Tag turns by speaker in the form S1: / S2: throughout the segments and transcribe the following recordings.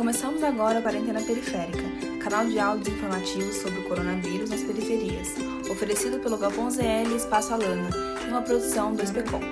S1: Começamos agora a Quarentena Periférica, canal de áudios informativos sobre o coronavírus nas periferias, oferecido pelo Galpão ZL Espaço Alana, em uma produção do SPCOM.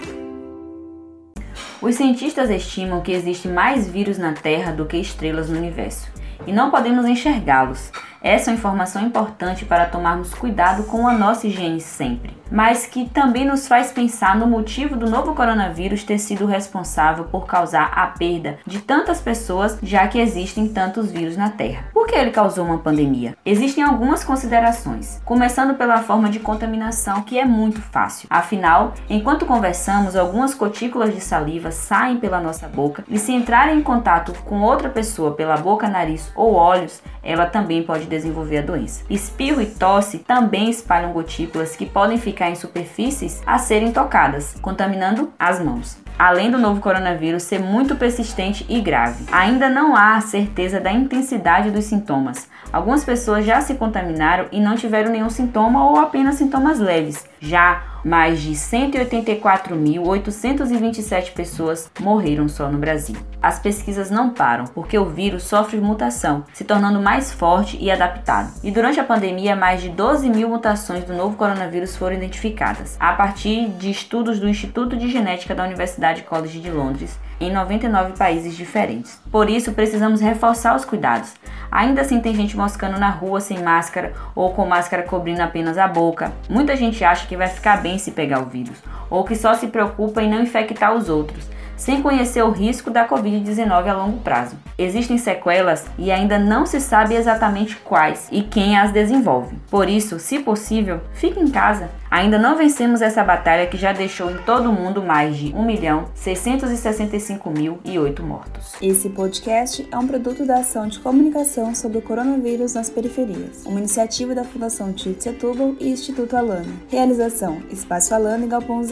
S2: Os cientistas estimam que existe mais vírus na Terra do que estrelas no universo, e não podemos enxergá-los. Essa é uma informação importante para tomarmos cuidado com a nossa higiene sempre mas que também nos faz pensar no motivo do novo coronavírus ter sido responsável por causar a perda de tantas pessoas, já que existem tantos vírus na Terra. Por que ele causou uma pandemia? Existem algumas considerações, começando pela forma de contaminação, que é muito fácil. Afinal, enquanto conversamos, algumas gotículas de saliva saem pela nossa boca e se entrarem em contato com outra pessoa pela boca, nariz ou olhos, ela também pode desenvolver a doença. Espirro e tosse também espalham gotículas que podem ficar em superfícies a serem tocadas, contaminando as mãos. Além do novo coronavírus ser muito persistente e grave, ainda não há certeza da intensidade dos sintomas. Algumas pessoas já se contaminaram e não tiveram nenhum sintoma ou apenas sintomas leves. Já mais de 184.827 pessoas morreram só no Brasil. As pesquisas não param, porque o vírus sofre mutação, se tornando mais forte e adaptado. E durante a pandemia, mais de 12 mil mutações do novo coronavírus foram identificadas, a partir de estudos do Instituto de Genética da Universidade College de Londres, em 99 países diferentes. Por isso, precisamos reforçar os cuidados. Ainda assim, tem gente moscando na rua sem máscara ou com máscara cobrindo apenas a boca. Muita gente acha que vai ficar bem se pegar o vírus, ou que só se preocupa em não infectar os outros, sem conhecer o risco da Covid-19 a longo prazo. Existem sequelas e ainda não se sabe exatamente quais e quem as desenvolve. Por isso, se possível, fique em casa. Ainda não vencemos essa batalha que já deixou em todo o mundo mais de 1 milhão 665 mil e 8 mortos.
S1: Esse podcast é um produto da ação de comunicação sobre o coronavírus nas periferias, uma iniciativa da Fundação Tite Setúbal e Instituto Alana. Realização Espaço Alana e Galpão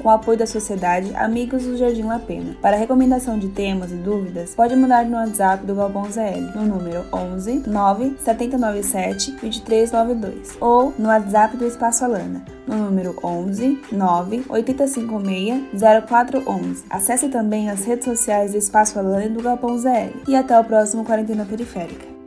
S1: Com apoio da Sociedade Amigos do Jardim La Pena. Para recomendação de temas e dúvidas, pode mandar no WhatsApp do Galpão ZL no número 11 9 797 2392 ou no WhatsApp do Espaço Alana no número 11 9 856 0411. Acesse também as redes sociais do Espaço Alana e do Galpão ZL. E até o próximo Quarentena Periférica.